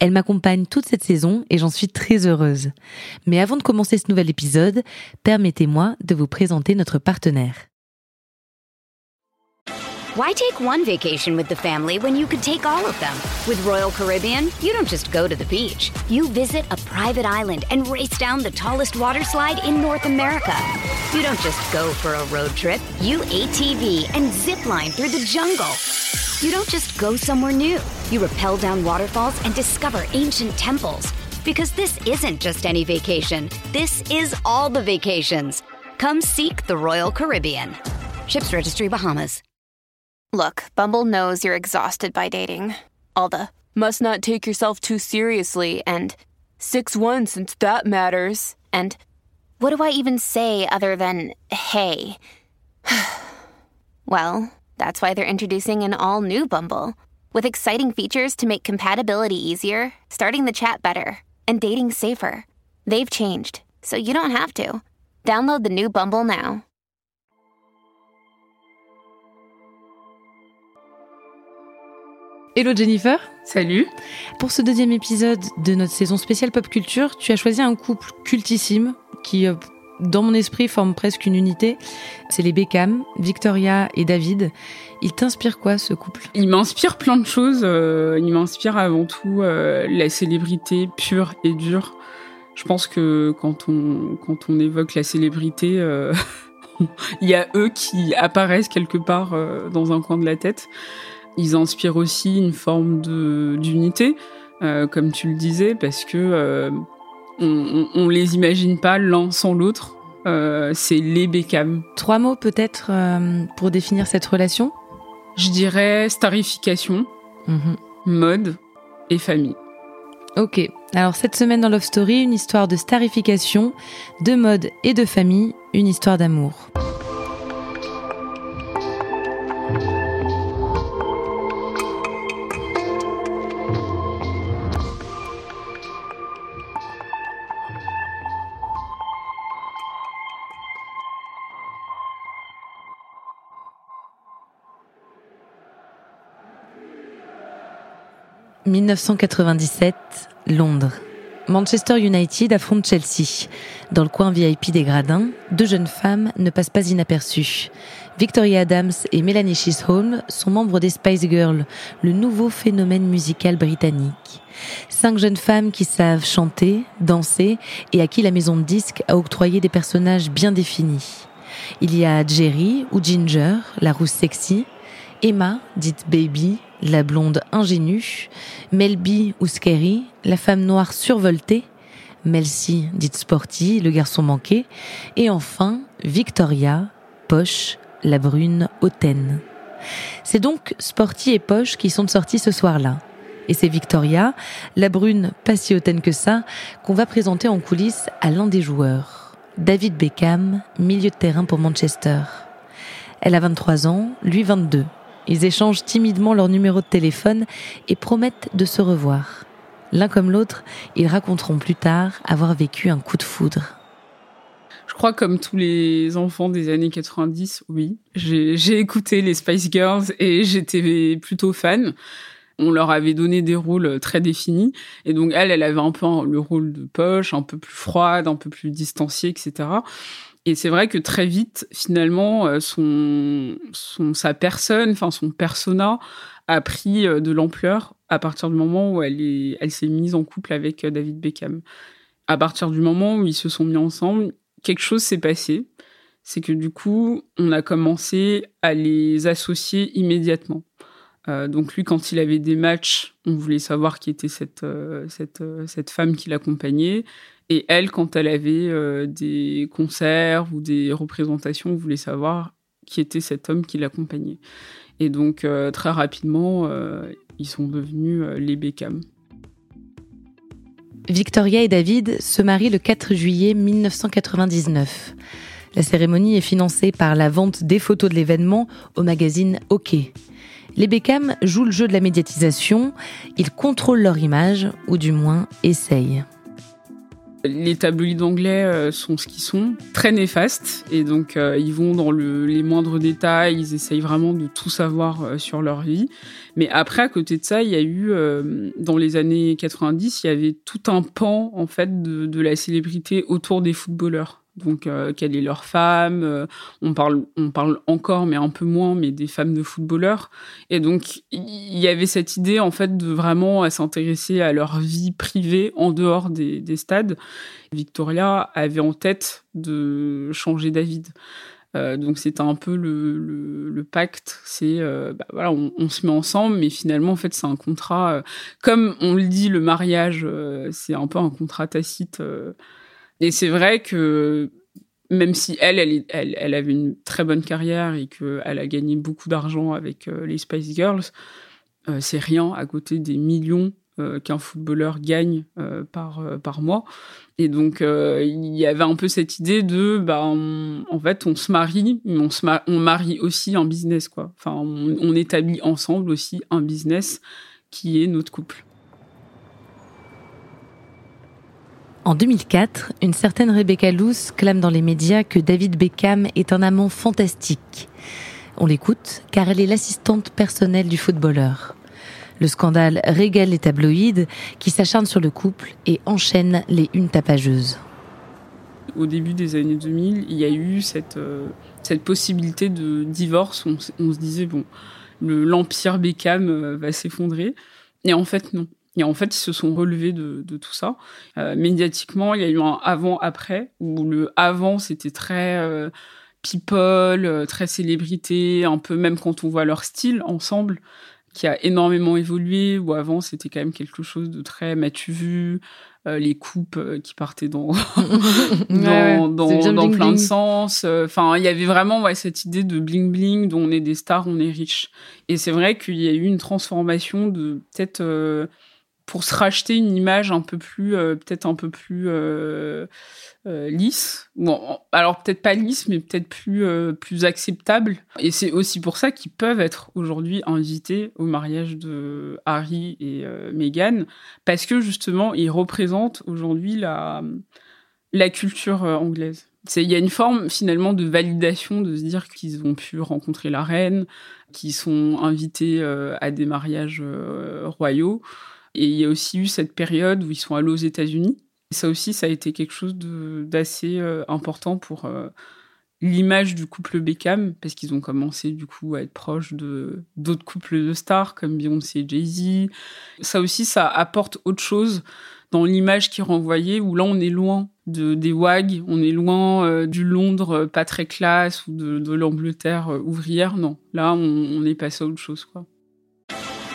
Elle m'accompagne toute cette saison et j'en suis très heureuse. Mais avant de commencer ce nouvel épisode, permettez-moi de vous présenter notre partenaire. Why take one vacation with the family when you could take all of them? With Royal Caribbean, you don't just go to the beach. You visit a private island and race down the tallest water slide in North America. You don't just go for a road trip. You ATV and zip line through the jungle. You don't just go somewhere new. You rappel down waterfalls and discover ancient temples. Because this isn't just any vacation. This is all the vacations. Come seek the Royal Caribbean. Ships Registry Bahamas. Look, Bumble knows you're exhausted by dating. All the must not take yourself too seriously and 6 1 since that matters. And what do I even say other than hey? well, that's why they're introducing an all new Bumble with exciting features to make compatibility easier, starting the chat better, and dating safer. They've changed, so you don't have to. Download the new Bumble now. Hello Jennifer. Salut. Pour ce deuxième épisode de notre saison spéciale pop culture, tu as choisi un couple cultissime qui, euh, dans mon esprit, forme presque une unité. C'est les Beckham, Victoria et David. Il t'inspire quoi ce couple? Il m'inspire plein de choses. euh, il m'inspire avant tout euh, la célébrité pure et dure. Je pense que quand on, quand on évoque la célébrité, euh, il y a eux qui apparaissent quelque part dans un coin de la tête. Ils inspirent aussi une forme d'unité, comme tu le disais, parce que on, on, on les imagine pas l'un sans l'autre. Euh, c'est les Beckham. Trois mots peut-être euh, pour définir cette relation? Je dirais starification, Mhm. mode et famille. Ok, alors cette semaine dans Love Story, une histoire de starification, de mode et de famille, une histoire d'amour. « 1997, Londres. Manchester United affronte Chelsea. Dans le coin VIP des gradins, deux jeunes femmes ne passent pas inaperçues. Victoria Adams et Melanie Chisholm sont membres des Spice Girls, le nouveau phénomène musical britannique. Cinq jeunes femmes qui savent chanter, danser et à qui la maison de disques a octroyé des personnages bien définis. Il y a Jerry ou Ginger, la rousse sexy, Emma, dite Baby, la blonde ingénue, Melby ou Scary, la femme noire survoltée, Melcy, dite Sporty, le garçon manqué, et enfin Victoria, Poche, la brune hautaine. C'est donc Sporty et Poche qui sont sortis ce soir-là. Et c'est Victoria, la brune pas si hautaine que ça, qu'on va présenter en coulisses à l'un des joueurs. David Beckham, milieu de terrain pour Manchester. Elle a 23 ans, lui 22. Ils échangent timidement leur numéro de téléphone et promettent de se revoir. L'un comme l'autre, ils raconteront plus tard avoir vécu un coup de foudre. Je crois comme tous les enfants des années 90, oui. J'ai écouté les Spice Girls et j'étais plutôt fan. On leur avait donné des rôles très définis. Et donc, elle, elle avait un peu le rôle de poche, un peu plus froide, un peu plus distanciée, etc. Et c'est vrai que très vite, finalement, euh, son, sa personne, enfin son persona a pris euh, de l'ampleur à partir du moment où elle elle s'est mise en couple avec euh, David Beckham. À partir du moment où ils se sont mis ensemble, quelque chose s'est passé. C'est que du coup, on a commencé à les associer immédiatement. Euh, donc lui, quand il avait des matchs, on voulait savoir qui était cette, euh, euh, cette femme qui l'accompagnait. Et elle, quand elle avait des concerts ou des représentations, on voulait savoir qui était cet homme qui l'accompagnait. Et donc, très rapidement, ils sont devenus les Beckham. Victoria et David se marient le 4 juillet 1999. La cérémonie est financée par la vente des photos de l'événement au magazine OK. Les Beckham jouent le jeu de la médiatisation, ils contrôlent leur image, ou du moins essayent. Les tabloïds anglais euh, sont ce qu'ils sont, très néfastes, et donc euh, ils vont dans les moindres détails, ils essayent vraiment de tout savoir euh, sur leur vie. Mais après, à côté de ça, il y a eu, dans les années 90, il y avait tout un pan en fait de la célébrité autour des footballeurs donc euh, quelle est leur femme. Euh, on parle, on parle encore, mais un peu moins, mais des femmes de footballeurs. Et donc il y avait cette idée en fait de vraiment s'intéresser à leur vie privée en dehors des, stades. Victoria avait en tête de changer David. Euh, donc c'était un peu le, pacte, c'est bah, voilà, on, se met ensemble, mais finalement en fait c'est un contrat, comme on le dit, le mariage, c'est un peu un contrat tacite et c'est vrai que même si elle, elle, elle, avait une très bonne carrière et qu'elle a gagné beaucoup d'argent avec euh, les Spice Girls, euh, c'est rien à côté des millions euh, qu'un footballeur gagne par, par mois. Et donc, il y avait un peu cette idée de, bah, en fait, on se marie, mais on, se marie aussi un business, quoi. Enfin, on établit ensemble aussi un business qui est notre couple. En 2004, une certaine Rebecca Luce clame dans les médias que David Beckham est un amant fantastique. On l'écoute car elle est l'assistante personnelle du footballeur. Le scandale régale les tabloïds qui s'acharnent sur le couple et enchaînent les unes tapageuses. Au début des années 2000, il y a eu cette, euh, possibilité de divorce. On, on se disait, bon, l'empire Beckham euh, va s'effondrer. Et en fait, non. Et en fait, ils se sont relevés de, tout ça. Euh, médiatiquement, il y a eu un avant-après, où le avant, c'était très euh, people, euh, très célébrité, un peu même quand on voit leur style ensemble, qui a énormément évolué, où avant, c'était quand même quelque chose de très m'as-tu vu, les coupes qui partaient dans, dans, dans, plein de sens. Enfin, il y avait vraiment ouais, cette idée de bling-bling, dont on est des stars, on est riche. Et c'est vrai qu'il y a eu une transformation de peut-être pour se racheter une image un peu plus, euh, peut-être un peu plus euh, euh, lisse. Bon, alors peut-être pas lisse, mais peut-être plus, plus acceptable. Et c'est aussi pour ça qu'ils peuvent être aujourd'hui invités au mariage de Harry et Meghan, parce que justement, ils représentent aujourd'hui la, la culture anglaise. Il y a une forme finalement de validation de se dire qu'ils ont pu rencontrer la reine, qu'ils sont invités à des mariages royaux. Et il y a aussi eu cette période où ils sont allés aux États-Unis. Ça aussi, ça a été quelque chose d'assez euh, important pour euh, l'image du couple Beckham, parce qu'ils ont commencé du coup à être proches d'autres couples de stars comme Beyoncé et Jay-Z. Ça aussi, ça apporte autre chose dans l'image qui renvoyait, où là on est loin de, des WAG, on est loin euh, du Londres pas très classe ou de, de l'Angleterre ouvrière. Non, là on, on est passé à autre chose. quoi.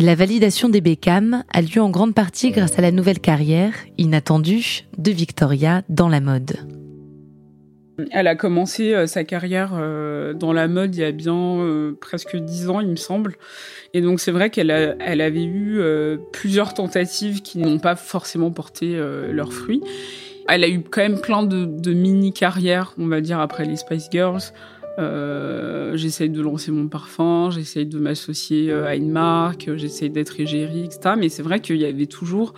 La validation des Beckham a lieu en grande partie grâce à la nouvelle carrière, inattendue, de Victoria dans la mode. Elle a commencé euh, sa carrière euh, dans la mode il y a bien euh, presque dix ans, il me semble. Et donc c'est vrai qu'elle elle avait eu plusieurs tentatives qui n'ont pas forcément porté leurs fruits. Elle a eu quand même plein de, de mini-carrières, on va dire, après les Spice Girls. Euh, j'essaye de lancer mon parfum, j'essaye de m'associer euh, à une marque, j'essaye d'être égérie, etc. Mais c'est vrai qu'il y avait toujours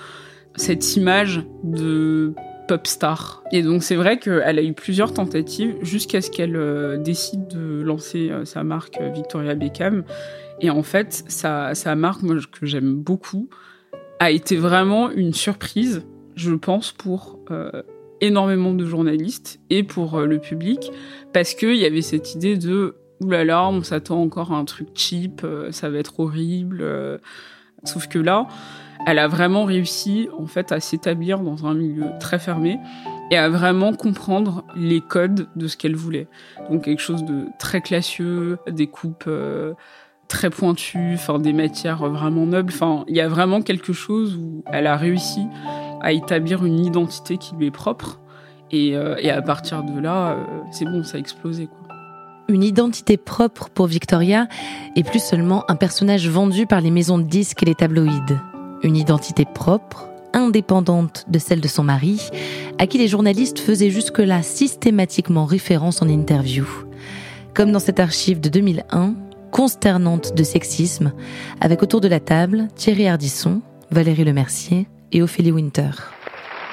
cette image de pop star. Et donc c'est vrai qu'elle a eu plusieurs tentatives jusqu'à ce qu'elle euh, décide de lancer sa marque Victoria Beckham. Et en fait, sa, marque, que j'aime beaucoup, a été vraiment une surprise, je pense, pour énormément de journalistes et pour euh, le public parce qu'il y avait cette idée de oulala, on s'attend encore à un truc cheap, euh, ça va être horrible. Euh, Sauf que là, elle a vraiment réussi en fait à s'établir dans un milieu très fermé et à vraiment comprendre les codes de ce qu'elle voulait. Donc quelque chose de très classieux, des coupes très pointues, enfin des matières vraiment nobles. Enfin, il y a vraiment quelque chose où elle a réussi à établir une identité qui lui est propre. Et, euh, à partir de là, euh, c'est bon, ça a explosé. Une identité propre pour Victoria et plus seulement un personnage vendu par les maisons de disques et les tabloïds. Une identité propre, indépendante de celle de son mari, à qui les journalistes faisaient jusque-là systématiquement référence en interview. Comme dans cette archive de 2001, consternante de sexisme, avec autour de la table Thierry Ardisson, Valérie Lemercier et Ophélie Winter.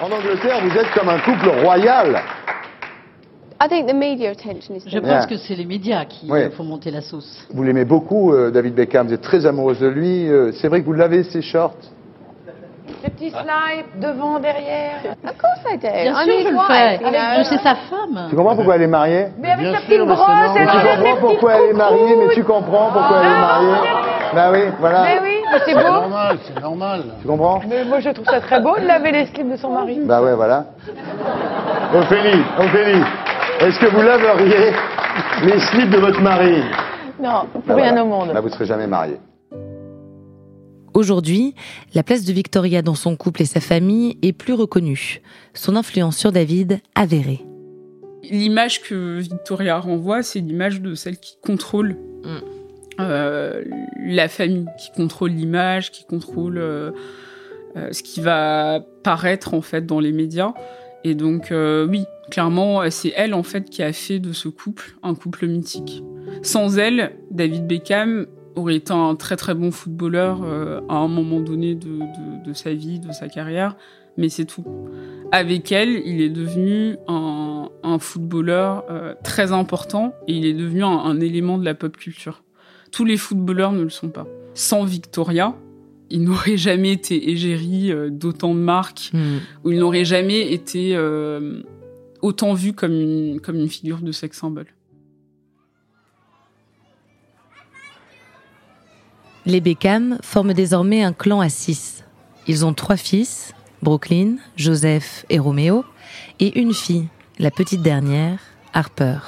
En Angleterre, vous êtes comme un couple royal. Je pense que c'est les médias qui Oui. font monter la sauce. Vous l'aimez beaucoup, euh, David Beckham. Vous êtes très amoureuse de lui. Euh, c'est vrai que vous l'avez, ses shorts? Les petits slides, devant, derrière. Of course I do. Bien I sûr, mean, je le why, fais. Je sais sa femme. Tu comprends pourquoi elle est mariée? Mais avec Bien sa sûr, petite brosse, c'est elle. Tu comprends pourquoi elle est mariée, mais tu comprends pourquoi elle est mariée Bah oui, voilà. Mais oui, mais c'est C'est beau. normal, c'est normal. Tu comprends? Mais moi, je trouve ça très beau de laver les slips de son mari. Bah ouais, voilà. Ophélie, Ophélie, est-ce que vous laveriez les slips de votre mari? Non, pour Bah rien voilà. au monde. Bah vous serez jamais mariés. Aujourd'hui, la place de Victoria dans son couple et sa famille est plus reconnue. Son influence sur David avérée. L'image que Victoria renvoie, c'est l'image de celle qui contrôle Mm. Euh, la famille, qui contrôle l'image, qui contrôle euh, euh, ce qui va paraître en fait dans les médias. Et donc euh, oui, clairement, c'est elle en fait qui a fait de ce couple un couple mythique. Sans elle, David Beckham aurait été un très très bon footballeur à un moment donné de, de- de sa vie, de sa carrière, mais c'est tout. Avec elle, il est devenu un, un footballeur très important et il est devenu un élément de la pop culture. Tous les footballeurs ne le sont pas. Sans Victoria, il n'aurait jamais été égérie euh, d'autant de marques, ou il n'aurait jamais été euh, autant vu comme une, comme une figure de sex symbole. Les Beckham forment désormais un clan à six. Ils ont trois fils, Brooklyn, Joseph et Roméo, et une fille, la petite dernière, Harper.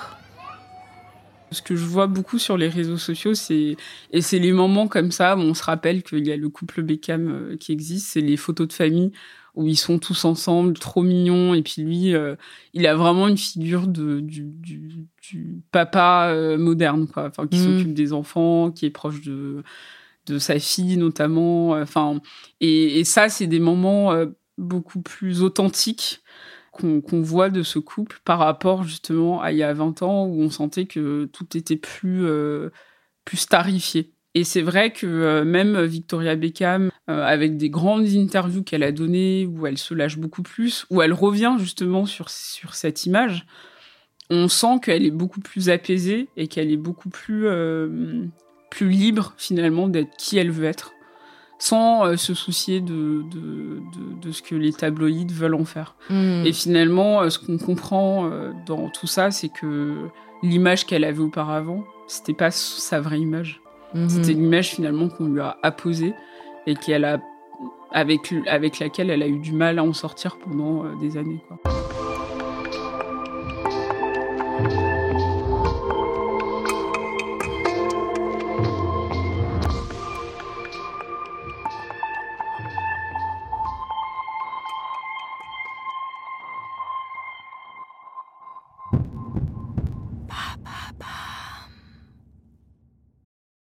Ce que je vois beaucoup sur les réseaux sociaux, c'est et c'est les moments comme ça où on se rappelle qu'il y a le couple Beckham euh, qui existe, c'est les photos de famille où ils sont tous ensemble, trop mignons, et puis lui, euh, il a vraiment une figure de du, du, du papa euh, moderne, quoi, enfin qui Mhm. s'occupe des enfants, qui est proche de de sa fille notamment, enfin et, et ça c'est des moments euh, beaucoup plus authentiques qu'on voit de ce couple par rapport justement à il y a 20 ans où on sentait que tout était plus, euh, plus starifié. Et c'est vrai que euh, même Victoria Beckham, euh, avec des grandes interviews qu'elle a données, où elle se lâche beaucoup plus, où elle revient justement sur, sur cette image, on sent qu'elle est beaucoup plus apaisée et qu'elle est beaucoup plus, plus libre finalement d'être qui elle veut être, sans euh, se soucier de, de, de, de ce que les tabloïds veulent en faire. Et finalement, euh, ce qu'on comprend euh, dans tout ça, c'est que l'image qu'elle avait auparavant, c'était pas sa vraie image. Mhm. C'était l'image finalement qu'on lui a apposée et qu'elle a, avec, avec laquelle elle a eu du mal à en sortir pendant des années. Quoi.